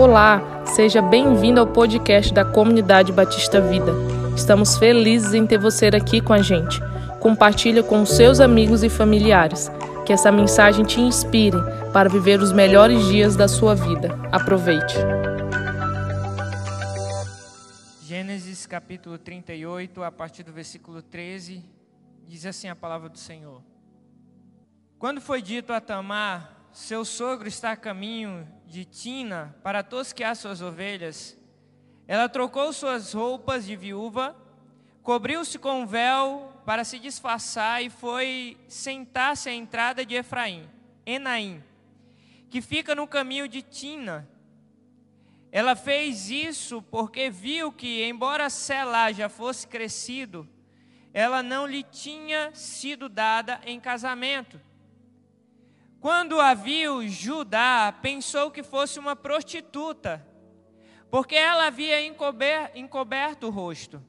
Olá, seja bem-vindo ao podcast da Comunidade Batista Vida. Estamos felizes em ter você aqui com a gente. Compartilhe com seus amigos e familiares. Que essa mensagem te inspire para viver os melhores dias da sua vida. Aproveite. Gênesis capítulo 38, a partir do versículo 13, diz assim a palavra do Senhor. Quando foi dito a Tamar, seu sogro está a caminho de Tina para tosquear suas ovelhas, ela trocou suas roupas de viúva, cobriu-se com um véu para se disfarçar e foi sentar-se à entrada de Efraim, Enaim, que fica no caminho de Tina. Ela fez isso porque viu que, embora Selá já fosse crescido, ela não lhe tinha sido dada em casamento. Quando a viu, Judá pensou que fosse uma prostituta, porque ela havia encoberto, encoberto o rosto.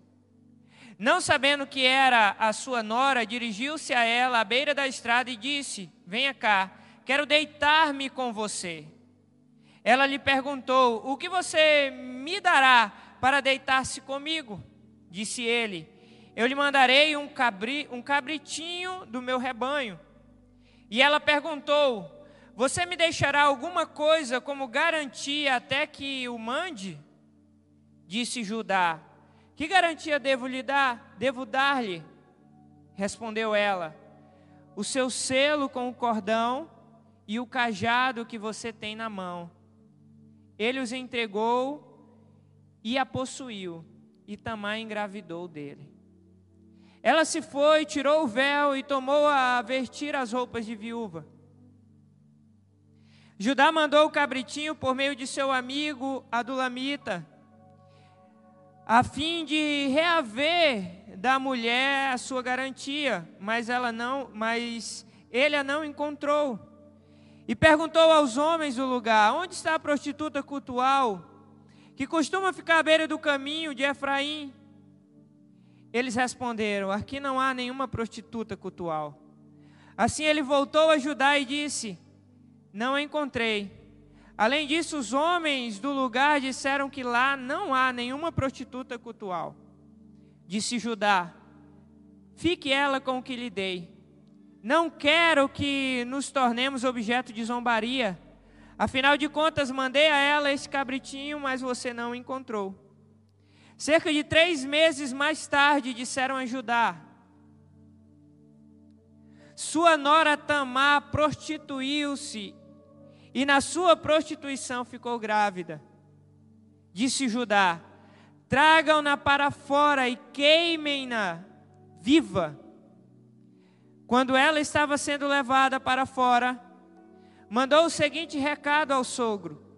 Não sabendo que era a sua nora, dirigiu-se a ela à beira da estrada e disse: Venha cá, quero deitar-me com você. Ela lhe perguntou: O que você me dará para deitar-se comigo? Disse ele: Eu lhe mandarei um, cabri, um cabritinho do meu rebanho. E ela perguntou: Você me deixará alguma coisa como garantia até que o mande? Disse Judá: Que garantia devo lhe dar? Devo dar-lhe? Respondeu ela: O seu selo com o cordão e o cajado que você tem na mão. Ele os entregou e a possuiu, e Tamar engravidou dele. Ela se foi, tirou o véu e tomou a vestir as roupas de viúva. Judá mandou o cabritinho por meio de seu amigo Adulamita, a fim de reaver da mulher a sua garantia, mas ela não, mas ele a não encontrou. E perguntou aos homens do lugar: Onde está a prostituta cultual que costuma ficar à beira do caminho de Efraim? Eles responderam: Aqui não há nenhuma prostituta cultual. Assim ele voltou a Judá e disse: Não encontrei. Além disso, os homens do lugar disseram que lá não há nenhuma prostituta cultual. Disse Judá: Fique ela com o que lhe dei. Não quero que nos tornemos objeto de zombaria. Afinal de contas, mandei a ela esse cabritinho, mas você não encontrou. Cerca de três meses mais tarde, disseram a Judá: Sua nora Tamar prostituiu-se e na sua prostituição ficou grávida. Disse Judá: Tragam-na para fora e queimem-na viva. Quando ela estava sendo levada para fora, mandou o seguinte recado ao sogro: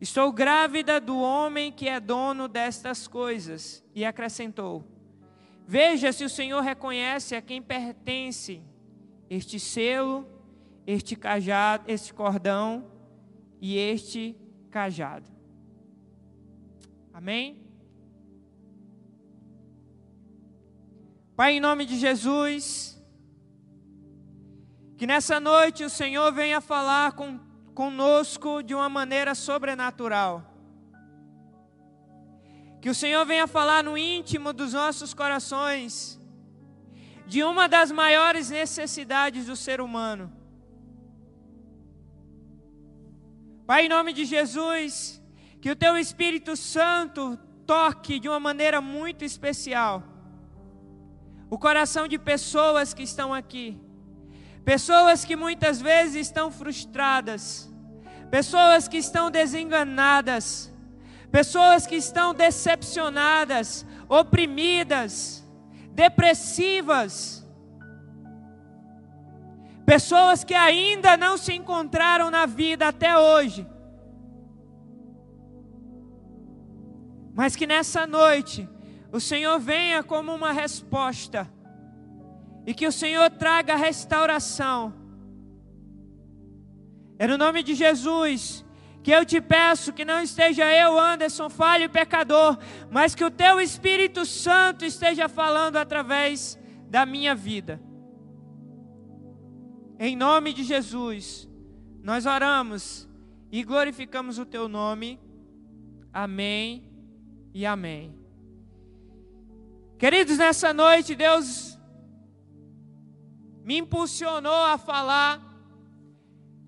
Estou grávida do homem que é dono destas coisas. E acrescentou: Veja se o Senhor reconhece a quem pertence este selo, este cajado, este cordão e este cajado. Amém? Pai, em nome de Jesus, que nessa noite o Senhor venha falar com conosco de uma maneira sobrenatural. Que o Senhor venha falar no íntimo dos nossos corações de uma das maiores necessidades do ser humano. Pai, em nome de Jesus, que o Teu Espírito Santo toque de uma maneira muito especial o coração de pessoas que estão aqui Pessoas que muitas vezes estão frustradas, pessoas que estão desenganadas, pessoas que estão decepcionadas, oprimidas, depressivas, pessoas que ainda não se encontraram na vida até hoje, mas que nessa noite o Senhor venha como uma resposta e que o Senhor traga restauração. É no nome de Jesus que eu te peço que não esteja eu, Anderson, falho e pecador, mas que o teu Espírito Santo esteja falando através da minha vida. Em nome de Jesus, nós oramos e glorificamos o teu nome. Amém e amém. Queridos, nessa noite Deus me impulsionou a falar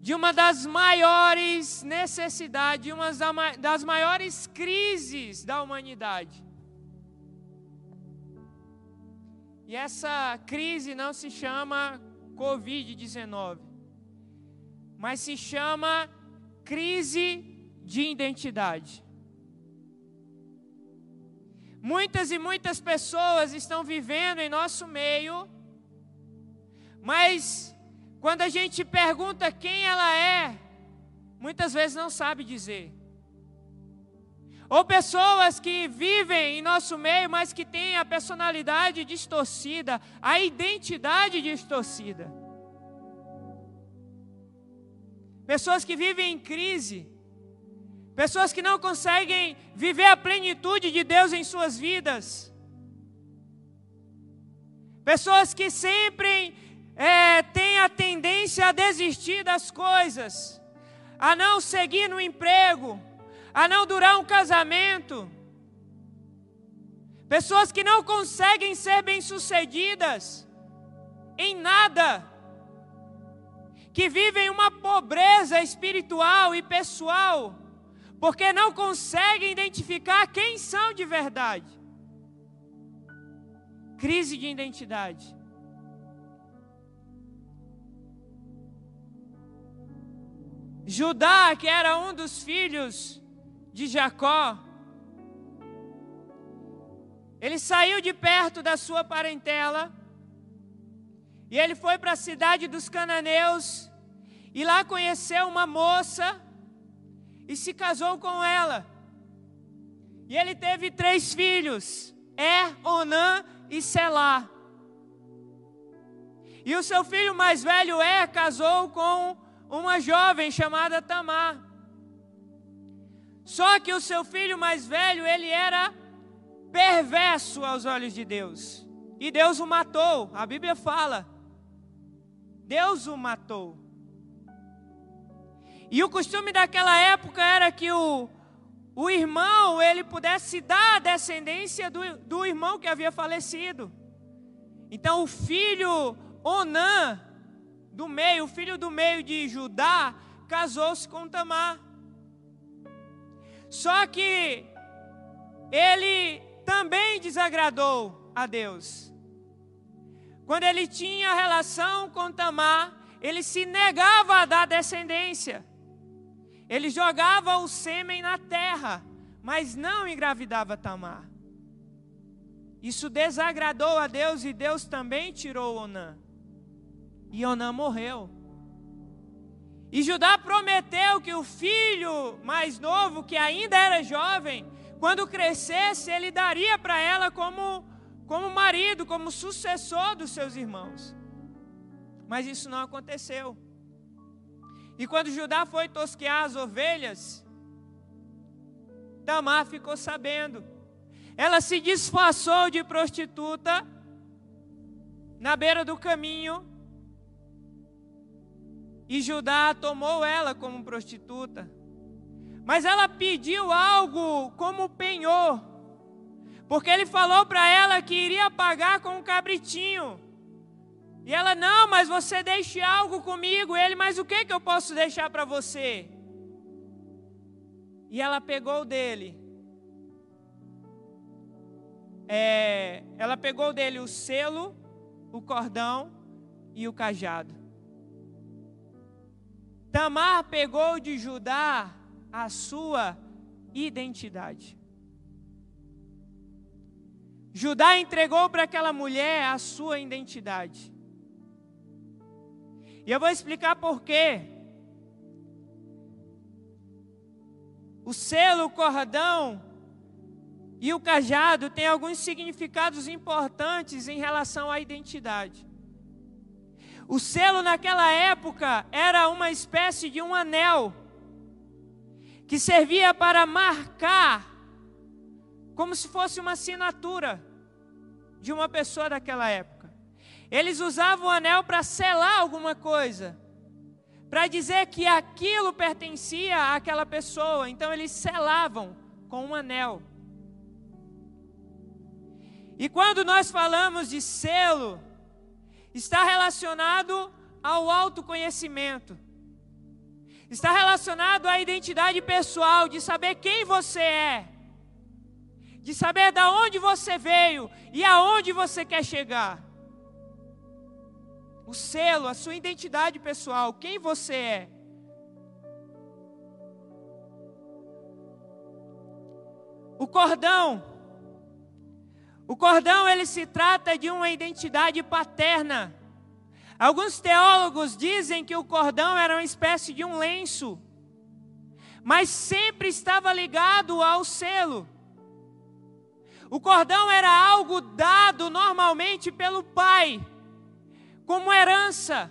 de uma das maiores necessidades, de uma das maiores crises da humanidade. E essa crise não se chama Covid-19, mas se chama crise de identidade. Muitas e muitas pessoas estão vivendo em nosso meio, mas quando a gente pergunta quem ela é, muitas vezes não sabe dizer. Ou pessoas que vivem em nosso meio, mas que têm a personalidade distorcida, a identidade distorcida. Pessoas que vivem em crise. Pessoas que não conseguem viver a plenitude de Deus em suas vidas. Pessoas que sempre é, tendência a desistir das coisas, a não seguir no emprego, a não durar um casamento. Pessoas que não conseguem ser bem-sucedidas em nada, que vivem uma pobreza espiritual e pessoal, porque não conseguem identificar quem são de verdade. Crise de identidade. Judá, que era um dos filhos de Jacó, ele saiu de perto da sua parentela e ele foi para a cidade dos cananeus e lá conheceu uma moça e se casou com ela. E ele teve três filhos: Er, Onã e Selá. E o seu filho mais velho, Er, casou com uma jovem chamada Tamar. Só que o seu filho mais velho, ele era perverso aos olhos de Deus. E Deus o matou. A Bíblia fala. Deus o matou. E o costume daquela época era que o, o irmão ele pudesse dar a descendência do, do irmão que havia falecido. Então o filho Onã do meio, o filho do meio de Judá, casou-se com Tamar. Só que ele também desagradou a Deus. Quando ele tinha relação com Tamar, ele se negava a dar descendência. Ele jogava o sêmen na terra, mas não engravidava Tamar. Isso desagradou a Deus e Deus também tirou Onã. E Onã morreu. E Judá prometeu que o filho mais novo, que ainda era jovem, quando crescesse, ele daria para ela como, como marido, como sucessor dos seus irmãos. Mas isso não aconteceu. E quando Judá foi tosquear as ovelhas, Tamar ficou sabendo. Ela se disfarçou de prostituta na beira do caminho e Judá tomou ela como prostituta. Mas ela pediu algo como penhor, porque ele falou para ela que iria pagar com um cabritinho. E ela, não, mas você deixe algo comigo. Ele, mas o que, que eu posso deixar para você? E ela pegou dele. É, ela pegou dele o selo, o cordão e o cajado. Tamar pegou de Judá a sua identidade. Judá entregou para aquela mulher a sua identidade. E eu vou explicar por quê. O selo, o cordão e o cajado têm alguns significados importantes em relação à identidade. O selo naquela época era uma espécie de um anel que servia para marcar como se fosse uma assinatura de uma pessoa daquela época. Eles usavam o anel para selar alguma coisa, para dizer que aquilo pertencia àquela pessoa. Então eles selavam com um anel. E quando nós falamos de selo, está relacionado ao autoconhecimento. Está relacionado à identidade pessoal, de saber quem você é, de saber de onde você veio e aonde você quer chegar. O selo, a sua identidade pessoal, quem você é. O cordão. Cordão ele se trata de uma identidade paterna. Alguns teólogos dizem que o cordão era uma espécie de um lenço, mas sempre estava ligado ao selo. O cordão era algo dado normalmente pelo pai, como herança.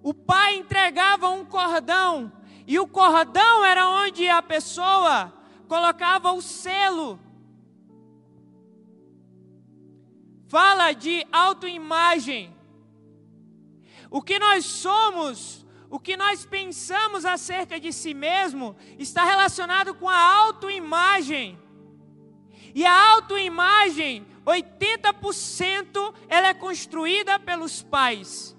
O pai entregava um cordão, e o cordão era onde a pessoa colocava o selo fala de autoimagem. O que nós somos, o que nós pensamos acerca de si mesmo, está relacionado com a autoimagem. E a autoimagem, 80% ela é construída pelos pais.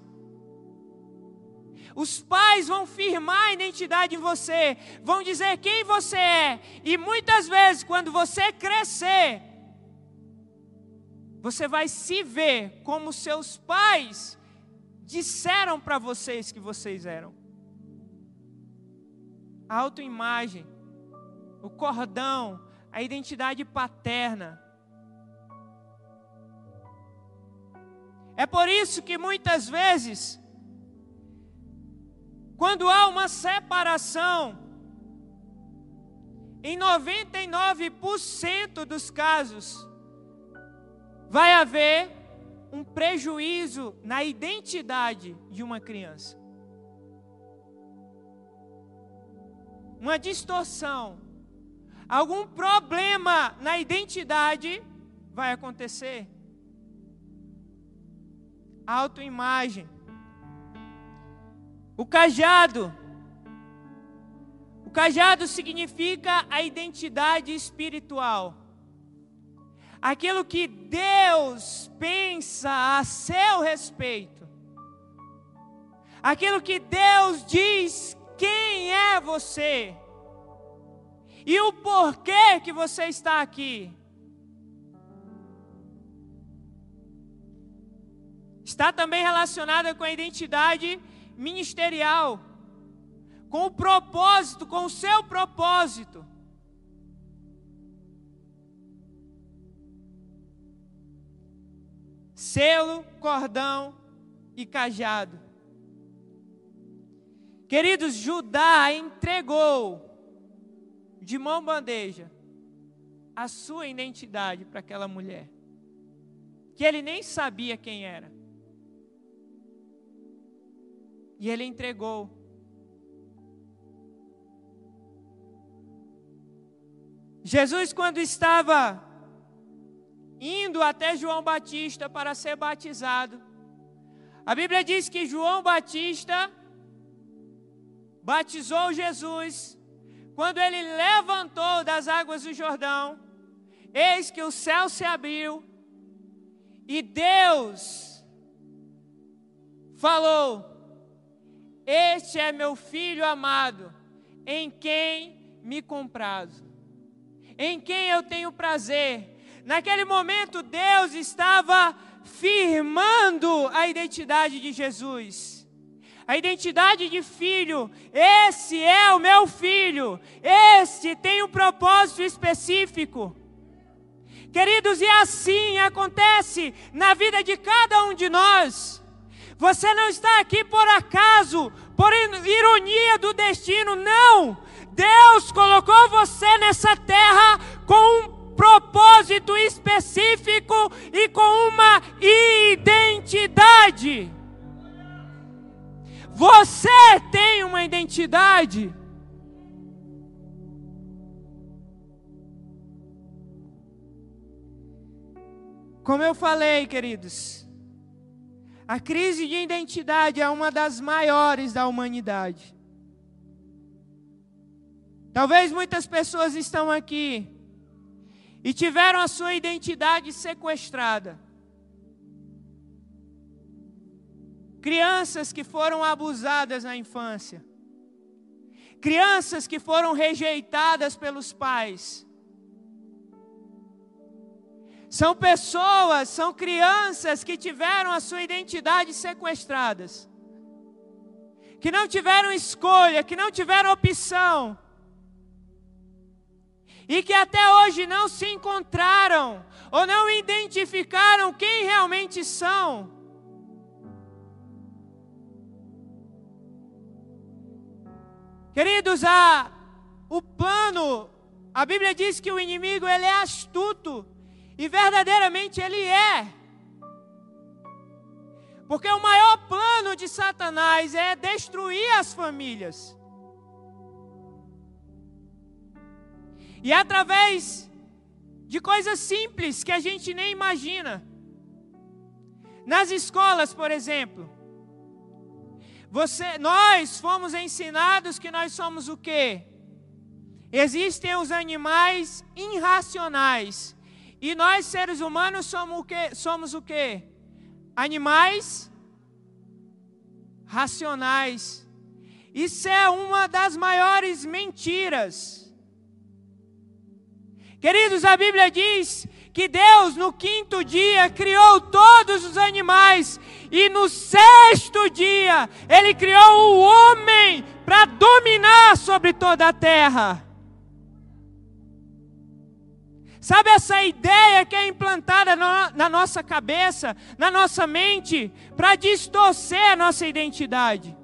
Os pais vão firmar a identidade em você, vão dizer quem você é, e muitas vezes, quando você crescer, você vai se ver como seus pais disseram para vocês que vocês eram. A autoimagem, o cordão, a identidade paterna. É por isso que muitas vezes, quando há uma separação, em 99% dos casos, vai haver um prejuízo na identidade de uma criança. Uma distorção, algum problema na identidade vai acontecer. Autoimagem. O cajado. O cajado significa a identidade espiritual aquilo que Deus pensa a seu respeito, aquilo que Deus diz quem é você e o porquê que você está aqui. Está também relacionada com a identidade ministerial, com o propósito, com o seu propósito. Selo, cordão e cajado. Queridos, Judá entregou de mão bandeja a sua identidade para aquela mulher, que ele nem sabia quem era. E ele entregou. Jesus, quando estava indo até João Batista para ser batizado. A Bíblia diz que João Batista batizou Jesus. Quando ele levantou das águas do Jordão, eis que o céu se abriu e Deus falou: Este é meu filho amado, em quem me comprazo, em quem eu tenho prazer. Naquele momento, Deus estava firmando a identidade de Jesus. A identidade de filho, esse é o meu filho, este tem um propósito específico. Queridos, e assim acontece na vida de cada um de nós. Você não está aqui por acaso, por ironia do destino, não. Deus colocou você nessa terra com um propósito específico e com uma identidade. Você tem uma identidade. Como eu falei, queridos, A crise de identidade é uma das maiores da humanidade. Talvez muitas pessoas estão aqui e tiveram a sua identidade sequestrada. Crianças que foram abusadas na infância. Crianças que foram rejeitadas pelos pais. São pessoas, são crianças que tiveram a sua identidade sequestradas. Que não tiveram escolha, que não tiveram opção e que até hoje não se encontraram ou não identificaram quem realmente são. Queridos, a, o plano, a Bíblia diz que o inimigo ele é astuto e verdadeiramente ele é. Porque o maior plano de Satanás é destruir as famílias. E através de coisas simples que a gente nem imagina. Nas escolas, por exemplo, você, nós fomos ensinados que nós somos o quê? Existem os animais irracionais. E nós, seres humanos, somos o quê? Somos o quê? Animais racionais. Isso é uma das maiores mentiras. Queridos, a Bíblia diz que Deus no quinto dia criou todos os animais e no sexto dia ele criou o homem para dominar sobre toda a terra. Sabe essa ideia que é implantada na nossa cabeça, na nossa mente, para distorcer a nossa identidade?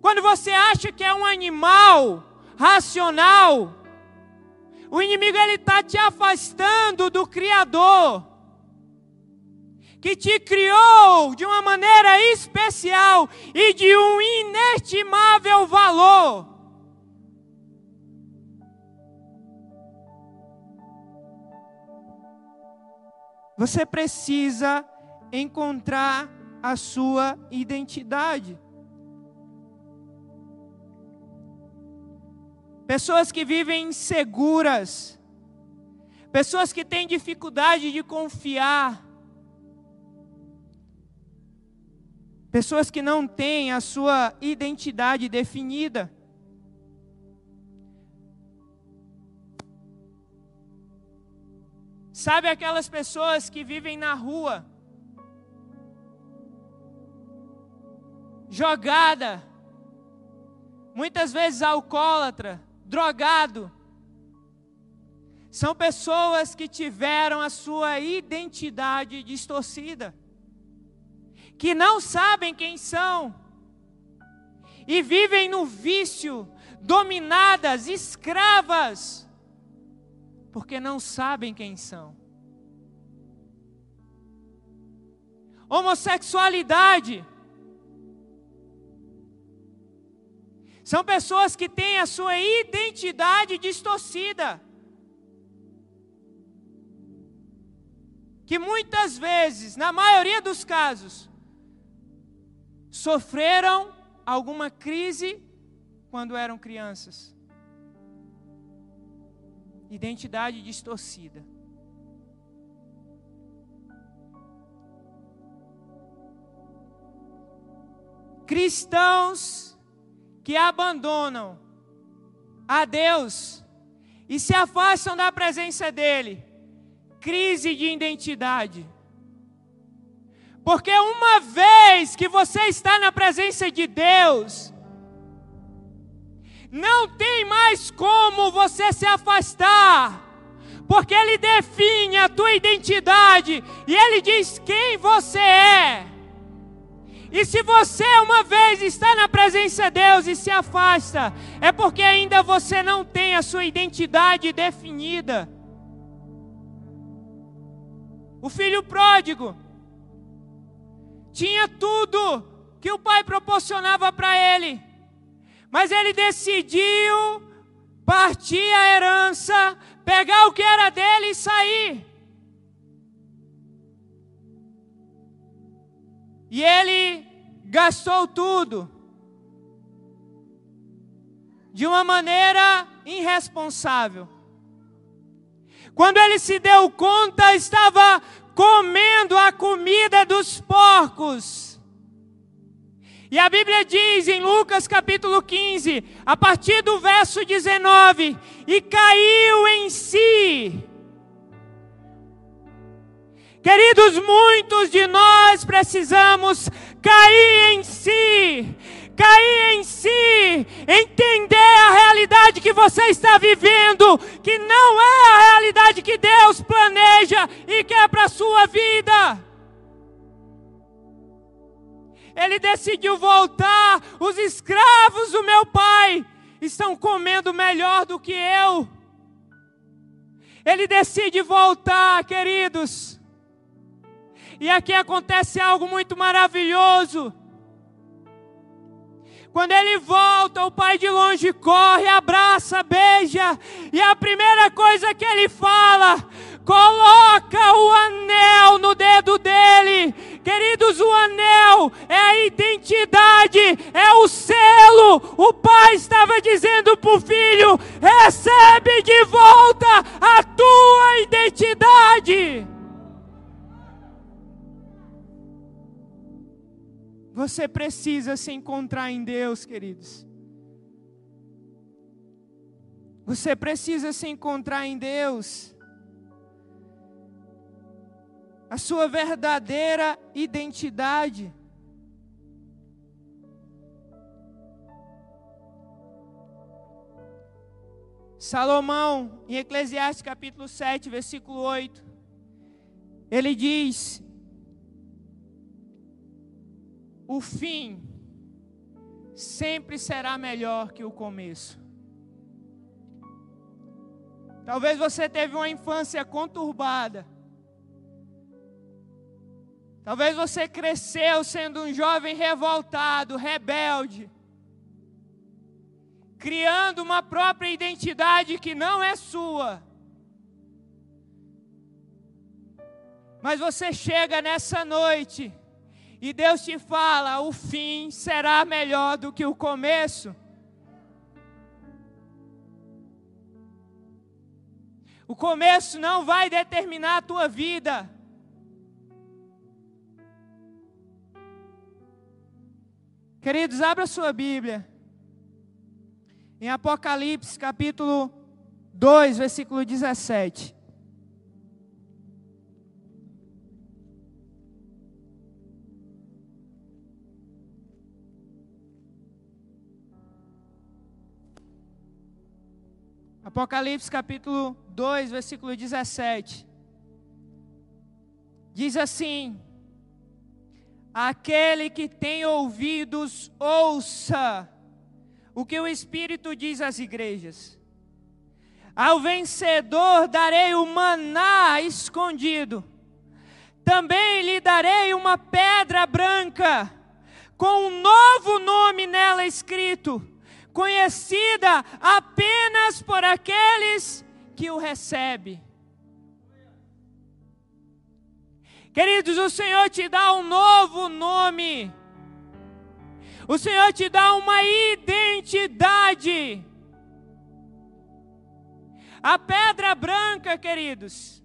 Quando você acha que é um animal racional, o inimigo ele está te afastando do Criador, que te criou de uma maneira especial e de um inestimável valor. Você precisa encontrar a sua identidade. Pessoas que vivem inseguras, pessoas que têm dificuldade de confiar, pessoas que não têm a sua identidade definida. Sabe aquelas pessoas que vivem na rua, jogada, muitas vezes alcoólatra, drogado. São pessoas que tiveram a sua identidade distorcida, que não sabem quem são e vivem no vício, dominadas, escravas, porque não sabem quem são. Homossexualidade São pessoas que têm a sua identidade distorcida. Que muitas vezes, na maioria dos casos, sofreram alguma crise quando eram crianças. Identidade distorcida. Cristãos que abandonam a Deus e se afastam da presença dEle. Crise de identidade. Porque uma vez que você está na presença de Deus, não tem mais como você se afastar, porque Ele define a tua identidade e Ele diz quem você é. E se você uma vez está na presença de Deus e se afasta, é porque ainda você não tem a sua identidade definida. O filho pródigo tinha tudo que o pai proporcionava para ele, mas ele decidiu partir a herança, pegar o que era dele e sair. E ele gastou tudo de uma maneira irresponsável. Quando ele se deu conta, estava comendo a comida dos porcos. E a Bíblia diz em Lucas capítulo 15, a partir do verso 19: E caiu em si. Queridos, muitos de nós precisamos cair em si, cair em si, entender a realidade que você está vivendo, que não é a realidade que Deus planeja e quer para a sua vida. Ele decidiu voltar, os escravos do meu pai estão comendo melhor do que eu. Ele decide voltar, queridos. E aqui acontece algo muito maravilhoso. Quando ele volta, o pai de longe corre, abraça, beija, e a primeira coisa que ele fala, coloca o anel no dedo dele. Queridos, o anel é a identidade, é o selo. O pai estava dizendo para o filho: recebe de volta a tua identidade. Você precisa se encontrar em Deus, queridos. Você precisa se encontrar em Deus. A sua verdadeira identidade. Salomão, em Eclesiastes capítulo 7, versículo 8, ele diz: o fim sempre será melhor que o começo. Talvez você teve uma infância conturbada. Talvez você cresceu sendo um jovem revoltado, rebelde, criando uma própria identidade que não é sua. Mas você chega nessa noite e Deus te fala: o fim será melhor do que o começo. O começo não vai determinar a tua vida. Queridos, abra sua Bíblia. Em Apocalipse, capítulo 2, versículo 17. Apocalipse capítulo 2, versículo 17. Diz assim: Aquele que tem ouvidos, ouça o que o Espírito diz às igrejas. Ao vencedor darei o maná escondido, também lhe darei uma pedra branca, com um novo nome nela escrito conhecida apenas por aqueles que o recebem. Queridos, o Senhor te dá um novo nome. O Senhor te dá uma identidade. A pedra branca, queridos.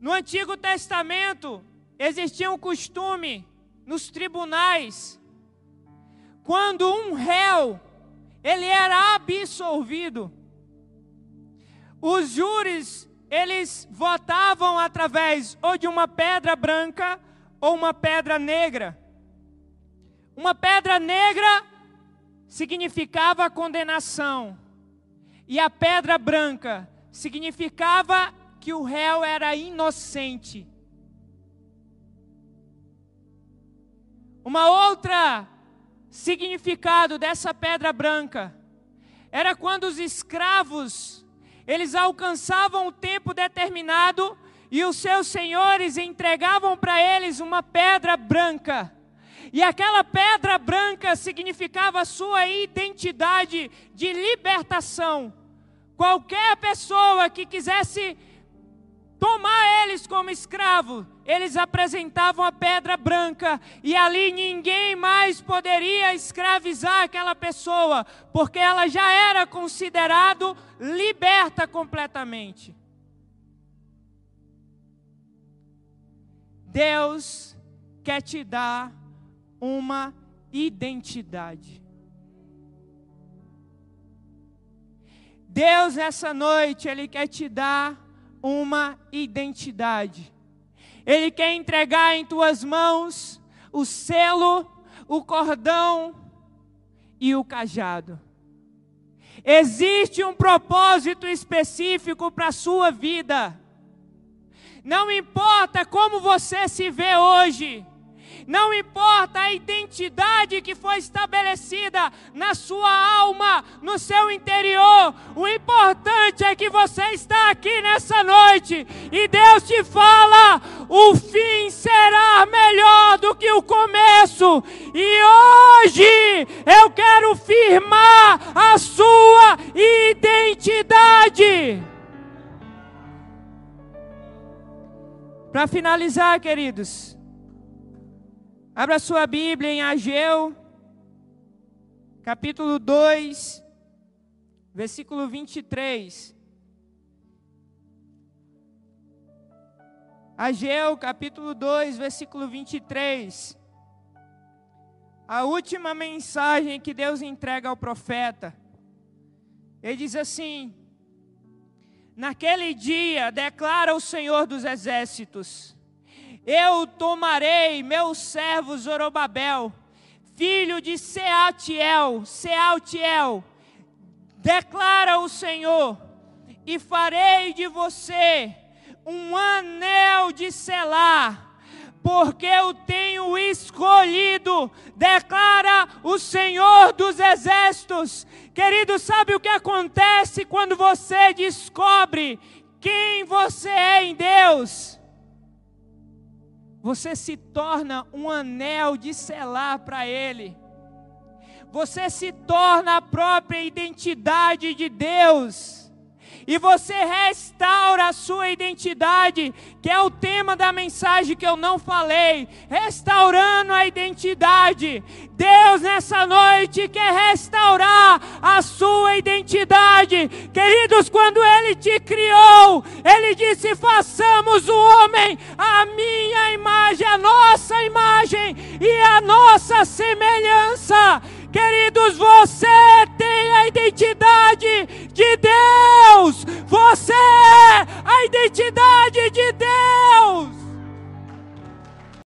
No Antigo Testamento existia um costume nos tribunais quando um réu ele era absolvido, os júris eles votavam através ou de uma pedra branca ou uma pedra negra. Uma pedra negra significava condenação e a pedra branca significava que o réu era inocente. Uma outra significado dessa pedra branca era quando os escravos eles alcançavam o tempo determinado e os seus senhores entregavam para eles uma pedra branca. E aquela pedra branca significava a sua identidade de libertação. Qualquer pessoa que quisesse tomar eles como escravo, eles apresentavam a pedra branca e ali ninguém mais poderia escravizar aquela pessoa, porque ela já era considerado liberta completamente. Deus quer te dar uma identidade. Deus, nessa noite, Ele quer te dar uma identidade. Ele quer entregar em tuas mãos o selo, o cordão e o cajado. Existe um propósito específico para a sua vida. Não importa como você se vê hoje, não importa a identidade que foi estabelecida na sua alma, no seu interior, o importante é que você está aqui nessa noite e Deus te fala: o fim será melhor do que o começo, e hoje eu quero firmar a sua identidade. Para finalizar, queridos, Abra sua Bíblia em Ageu, capítulo 2, versículo 23. Ageu, capítulo 2, versículo 23. A última mensagem que Deus entrega ao profeta. Ele diz assim: Naquele dia, declara o Senhor dos exércitos, eu tomarei meu servo Zorobabel, filho de Seatiel, Sealtiel, declara o Senhor, e farei de você um anel de selar, porque eu tenho escolhido, declara o Senhor dos exércitos. Querido, sabe o que acontece quando você descobre quem você é em Deus? Você se torna um anel de selar para Ele. Você se torna a própria identidade de Deus e você restaura a sua identidade, que é o tema da mensagem que eu não falei, restaurando a identidade. Deus nessa noite quer restaurar a sua identidade. Queridos, quando ele te criou, ele disse: "Façamos o homem a minha imagem, a nossa imagem e a nossa semelhança". Queridos, você tem a identidade de Deus. Você é a identidade de Deus.